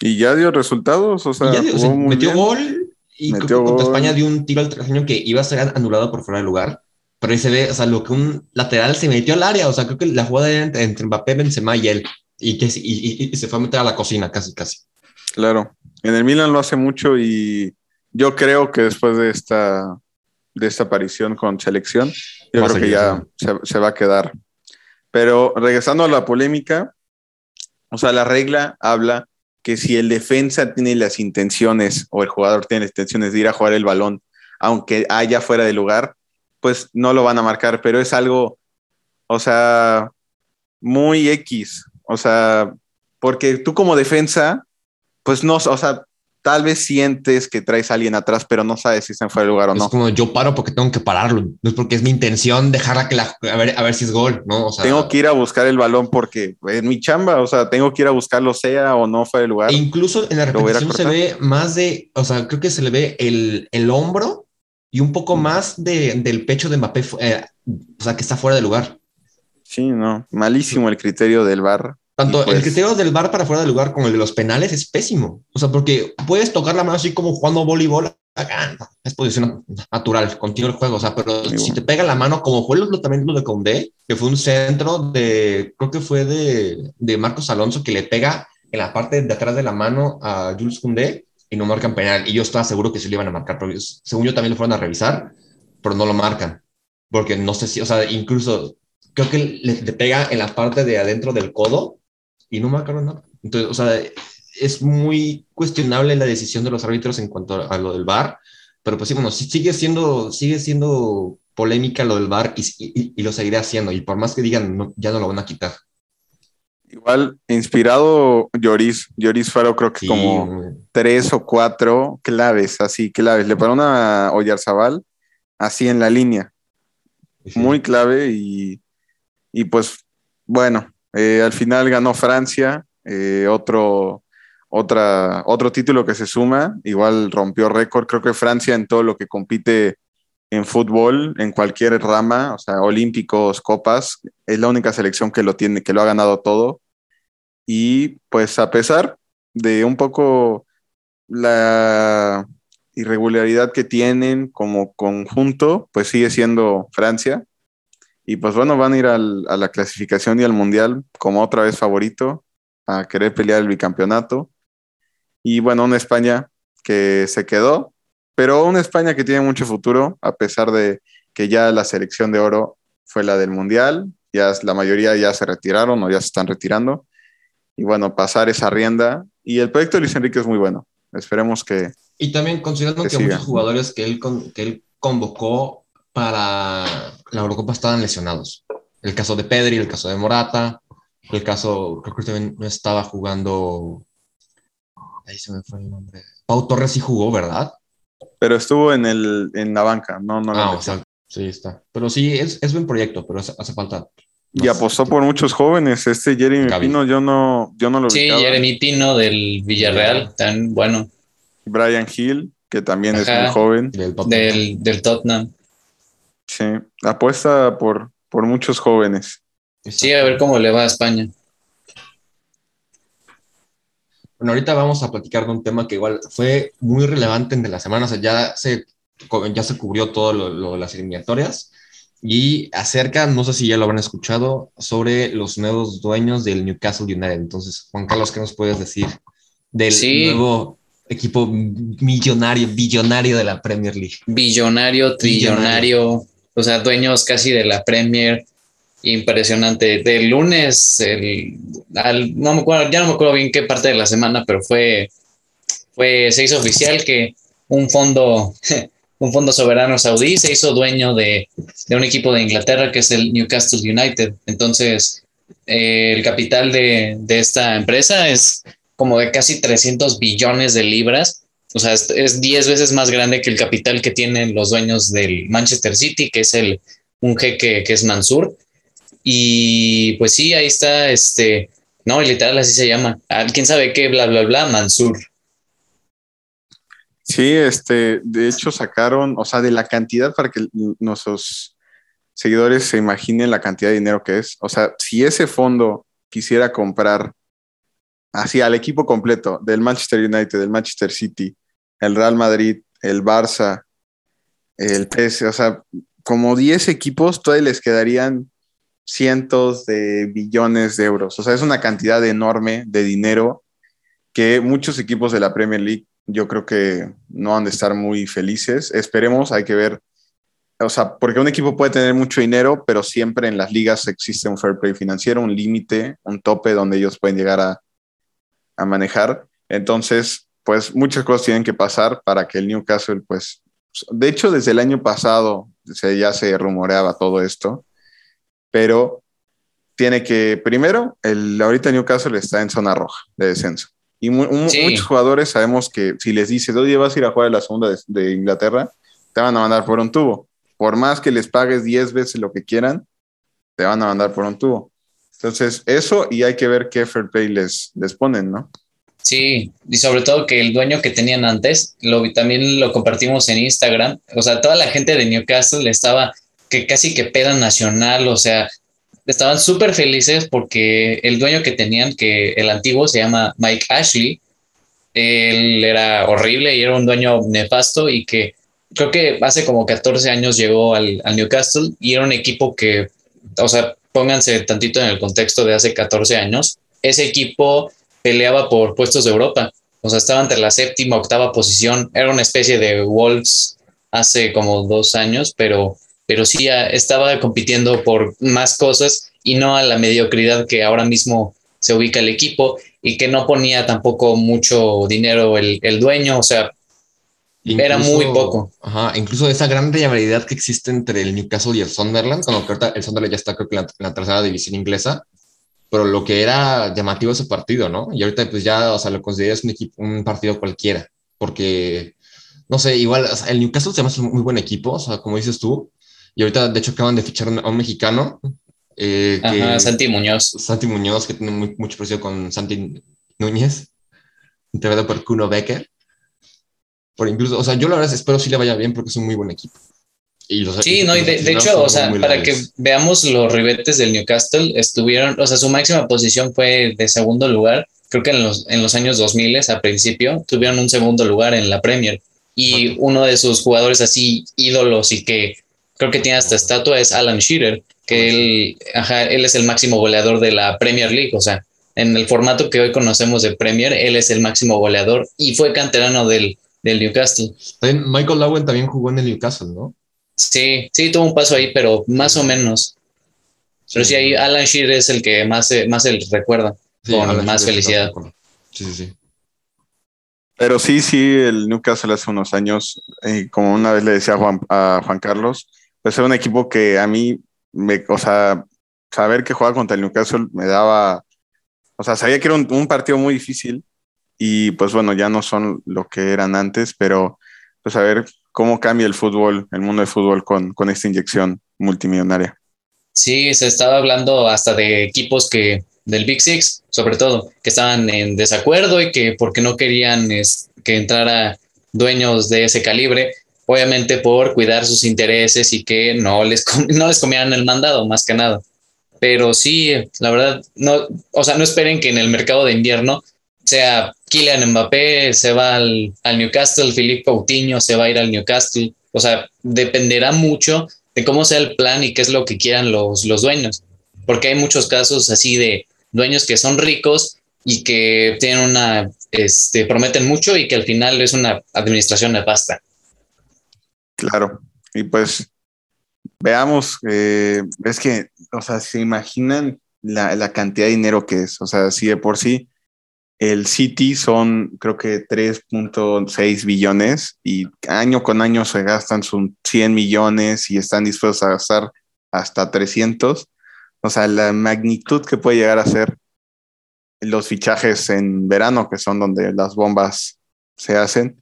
Y ya dio resultados, o sea, ya dio- o sea, jugó muy metió bien. gol y creo Metió que contra gol. España dio un tiro al traseño que iba a ser anulado por fuera de lugar. Pero ahí se ve, o sea, lo que un lateral se metió al área, o sea, creo que la jugada era entre, entre Mbappé, Benzema y él, y que y, y- y se fue a meter a la cocina casi, casi. Claro. En el Milan lo hace mucho y yo creo que después de esta, de esta aparición con selección, yo Va creo que ya se, se va a quedar. Pero regresando a la polémica, o sea, la regla habla que si el defensa tiene las intenciones o el jugador tiene las intenciones de ir a jugar el balón, aunque haya fuera de lugar, pues no lo van a marcar, pero es algo, o sea, muy X, o sea, porque tú como defensa, pues no, o sea, tal vez sientes que traes a alguien atrás, pero no sabes si está en fuera de lugar o Es no. como yo paro porque tengo que pararlo, no es porque es mi intención dejarla que la, a ver, a ver si es gol, ¿no? O sea, Tengo que ir a buscar el balón porque es mi chamba, o sea, tengo que ir a buscarlo sea o no fuera de lugar. E incluso en la repetición se ve más de, o sea, creo que se le ve el, el hombro y un poco más de, del pecho de Mbappé, eh, o sea, que está fuera de lugar. Sí, no, malísimo el criterio del bar. Tanto Y pues- el criterio del bar para fuera de lugar como el de los penales es pésimo. O sea, porque puedes tocar la mano así como jugando voleibol, no, es posición natural, contigo el juego. O sea, pero Muy si bueno. te pega la mano, como fue también lo de Condé, que fue un centro de, creo que fue de, de Marcos Alonso, que le pega en la parte de atrás de la mano a Jules Condé y no marcan penal. Y yo estaba seguro que sí le iban a marcar, pero según yo también lo fueron a revisar, pero no lo marcan. Porque no sé si, o sea, incluso creo que le, le pega en la parte de adentro del codo y no marcaron nada. Entonces, o sea, es muy cuestionable la decisión de los árbitros en cuanto a, lo del VAR, pero pues sí, bueno, sigue siendo, sigue siendo polémica lo del VAR y, y- y lo seguirá haciendo, y por más que digan, no, ya no lo van a quitar. Igual, inspirado Lloris, Lloris Faro creo que Sí, como güey. tres o cuatro claves, así claves. Le paró una Oyarzabal así en la línea, Sí. muy clave y, y pues bueno, eh, al final ganó Francia, eh, otro, otra, otro título que se suma, igual rompió récord, creo que Francia en todo lo que compite en fútbol, en cualquier rama, o sea, olímpicos, copas, es la única selección que lo tiene, que lo ha ganado todo. Y pues a pesar de un poco la irregularidad que tienen como conjunto, pues sigue siendo Francia. Y pues bueno, van a ir al- a la clasificación y al mundial como otra vez favorito a querer pelear el bicampeonato. Y bueno, una España que se quedó, pero una España que tiene mucho futuro, a pesar de que ya la selección de oro fue la del mundial, ya la mayoría ya se retiraron o ya se están retirando. Y bueno, pasar esa rienda. Y el proyecto de Luis Enrique es muy bueno. Esperemos que, Y también considerando Que que, muchos jugadores que él, con- que él convocó para la Eurocopa estaban lesionados. El caso de Pedri, el caso de Morata, el caso, creo que también no estaba jugando. Ahí se me fue el nombre. Pau Torres sí jugó, ¿verdad? pero estuvo en, el, en la banca, no, no ah, o sea, sí está. Pero sí, es, es buen proyecto, pero hace, hace falta. Y apostó por muchos jóvenes. Este Jeremy Gaby. Pino, yo no, yo no lo Sí, ubicaba. Jeremy Pino del Villarreal, tan bueno, Brian Hill, que también es muy joven. Del, Tottenham. del, del Tottenham. Sí, apuesta por, por muchos jóvenes. Sí, a ver cómo le va a España. Bueno, ahorita vamos a platicar de un tema que igual fue muy relevante en de la semana, o sea, ya se, ya se cubrió todo lo, lo de las eliminatorias y acerca, no sé si ya lo habrán escuchado, sobre los nuevos dueños del Newcastle United. Entonces, Juan Carlos, ¿qué nos puedes decir del Sí. nuevo equipo millonario, billonario de la Premier League? Billonario, trillonario, o sea, dueños casi de la Premier. Impresionante. Del lunes, el, al- no me acuerdo, ya no me acuerdo bien qué parte de la semana, pero fue, fue, se hizo oficial que un fondo, un fondo soberano saudí se hizo dueño de, de un equipo de Inglaterra que es el Newcastle United. Entonces, eh, el capital de, de esta empresa es como de casi 300 billones de libras. O sea, es, es 10 veces más grande que el capital que tienen los dueños del Manchester City, que es el, un jeque que es Mansur. Y pues sí, ahí está, este, no, literal así se llama. Ah, ¿Quién sabe qué? Bla, bla, bla, Mansur. Sí, este, de hecho sacaron, o sea, de la cantidad para que nuestros seguidores se imaginen la cantidad de dinero que es. O sea, si ese fondo quisiera comprar así al equipo completo del Manchester United, del Manchester City, el Real Madrid, el Barça, el PS, o sea, como 10 equipos, todavía les quedarían cientos de billones de euros. O sea, es una cantidad enorme de dinero que muchos equipos de la Premier League yo creo que no han de estar muy felices. Esperemos, hay que ver. O sea, porque un equipo puede tener mucho dinero, pero siempre en las ligas existe un fair play financiero, un límite, un tope donde ellos pueden llegar a, a manejar. Entonces, pues muchas cosas tienen que pasar para que el Newcastle, pues, de hecho, desde el año pasado se, ya se rumoreaba todo esto, pero tiene que, primero, el, ahorita Newcastle está en zona roja de descenso. Y mu Sí. muchos jugadores sabemos que si les dices, oye, vas a ir a jugar a la segunda de, de Inglaterra, te van a mandar por un tubo. Por más que les pagues 10 veces lo que quieran, te van a mandar por un tubo. Entonces, eso y hay que ver qué fair play les, les ponen, ¿no? Sí, y sobre todo que el dueño que tenían antes, lo, también lo compartimos en Instagram, o sea, toda la gente de Newcastle estaba que casi que peda nacional, o sea, estaban súper felices porque el dueño que tenían, que el antiguo se llama Mike Ashley, él era horrible y era un dueño nefasto y que creo que hace como 14 años llegó al, Newcastle y era un equipo que, o sea, pónganse tantito en el contexto de hace 14 años, ese equipo peleaba por puestos de Europa. O sea, estaba entre la séptima, octava posición. Era una especie de Wolves hace como dos años, pero, pero sí estaba compitiendo por más cosas y no a la mediocridad que ahora mismo se ubica el equipo y que no ponía tampoco mucho dinero el, el dueño. O sea, incluso, era muy poco. Ajá, incluso esa gran rivalidad que existe entre el Newcastle y el Sunderland, cuando ahorita el Sunderland ya está creo que en la, en la tercera división inglesa, pero lo que era llamativo ese partido, ¿no? Y ahorita pues ya, o sea, lo consideras un equipo, un partido cualquiera, porque, no sé, igual, el Newcastle se llama un muy buen equipo, o sea, como dices tú, y ahorita de hecho acaban de fichar a un mexicano. Eh, Ajá, Santi Muñoz. Santi Muñoz, que tiene mucho parecido con Santi Núñez, integrado por Kuno Becker. Por incluso, o sea, yo la verdad espero sí le vaya bien porque es un muy buen equipo. Y sí, no, y de, hecho, o sea, para que veamos los ribetes del Newcastle, estuvieron, o sea, su máxima posición fue de segundo lugar, creo que en los, en los años 2000 a principio, tuvieron un segundo lugar en la Premier. Y uno de sus jugadores así ídolos y que creo que tiene hasta estatua es Alan Shearer, que él, ajá, él es el máximo goleador de la Premier League, o sea, en el formato que hoy conocemos de Premier, él es el máximo goleador y fue canterano del, del Newcastle. Michael Owen también jugó en el Newcastle, ¿no? Sí, sí, tuvo un paso ahí, pero más o menos. Pero sí, ahí Alan Shearer es el que más, más se recuerda, con más felicidad. Sí, sí, sí. Pero sí, sí, el Newcastle hace unos años, eh, como una vez le decía a Juan, a Juan Carlos, pues era un equipo que a mí, me, o sea, saber que jugaba contra el Newcastle me daba, o sea, sabía que era un, partido muy difícil y pues bueno, ya no son lo que eran antes, pero pues a ver cómo cambia el fútbol, el mundo del fútbol con, con esta inyección multimillonaria. Sí, se estaba hablando hasta de equipos que del Big Six, sobre todo, que estaban en desacuerdo y que porque no querían es, que entrara dueños de ese calibre, obviamente por cuidar sus intereses y que no les, no les comieran el mandado, más que nada. Pero sí, la verdad, no, o sea, no esperen que en el mercado de invierno sea Kylian Mbappé se va al, al Newcastle, Filipe Coutinho se va a ir al Newcastle. O sea, dependerá mucho de cómo sea el plan y qué es lo que quieran los, los dueños. Porque hay muchos casos así de dueños que son ricos y que tienen una, este, prometen mucho y que al final es una administración nefasta. Claro, y pues veamos, eh, es que, o sea, se imaginan la, la, cantidad de dinero que es, o sea, si de por sí el City son creo que 3.6 billones y año con año se gastan son 100 millones y están dispuestos a gastar hasta 300. O sea, la magnitud que puede llegar a ser los fichajes en verano, que son donde las bombas se hacen.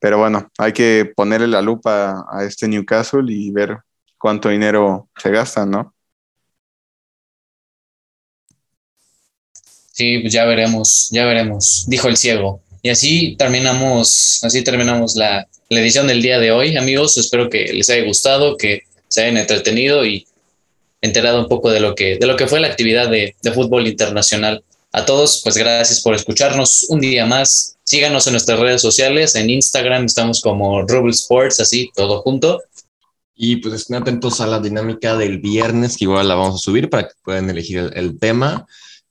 Pero bueno, hay que ponerle la lupa a este Newcastle y ver cuánto dinero se gasta, ¿no? Sí, pues ya veremos, ya veremos, dijo el ciego. Y así terminamos, así terminamos la, la edición del día de hoy, amigos. Espero que les haya gustado, que se hayan entretenido y enterado un poco de lo que, de lo que fue la actividad de, fútbol internacional. A todos, pues gracias por escucharnos un día más. Síganos en nuestras redes sociales, en Instagram estamos como Rubble Sports, así, todo junto. Y pues estén atentos a la dinámica del viernes, que igual la vamos a subir para que puedan elegir el, tema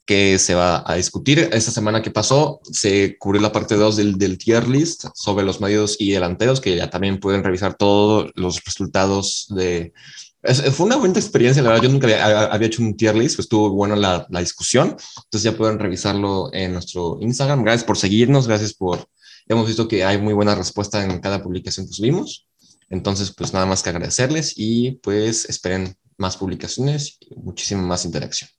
que se va a discutir. Esta semana que pasó se cubrió la parte 2 del, del, tier list sobre los medios y delanteros, que ya también pueden revisar todos los resultados de, fue una buena experiencia, la verdad. Yo nunca había, hecho un tier list, pues estuvo bueno la, la, discusión. Entonces ya pueden revisarlo en nuestro Instagram. Gracias por seguirnos, gracias por. Hemos visto que hay muy buena respuesta en cada publicación que subimos. Entonces, pues nada más que agradecerles y pues esperen más publicaciones y muchísima más interacción.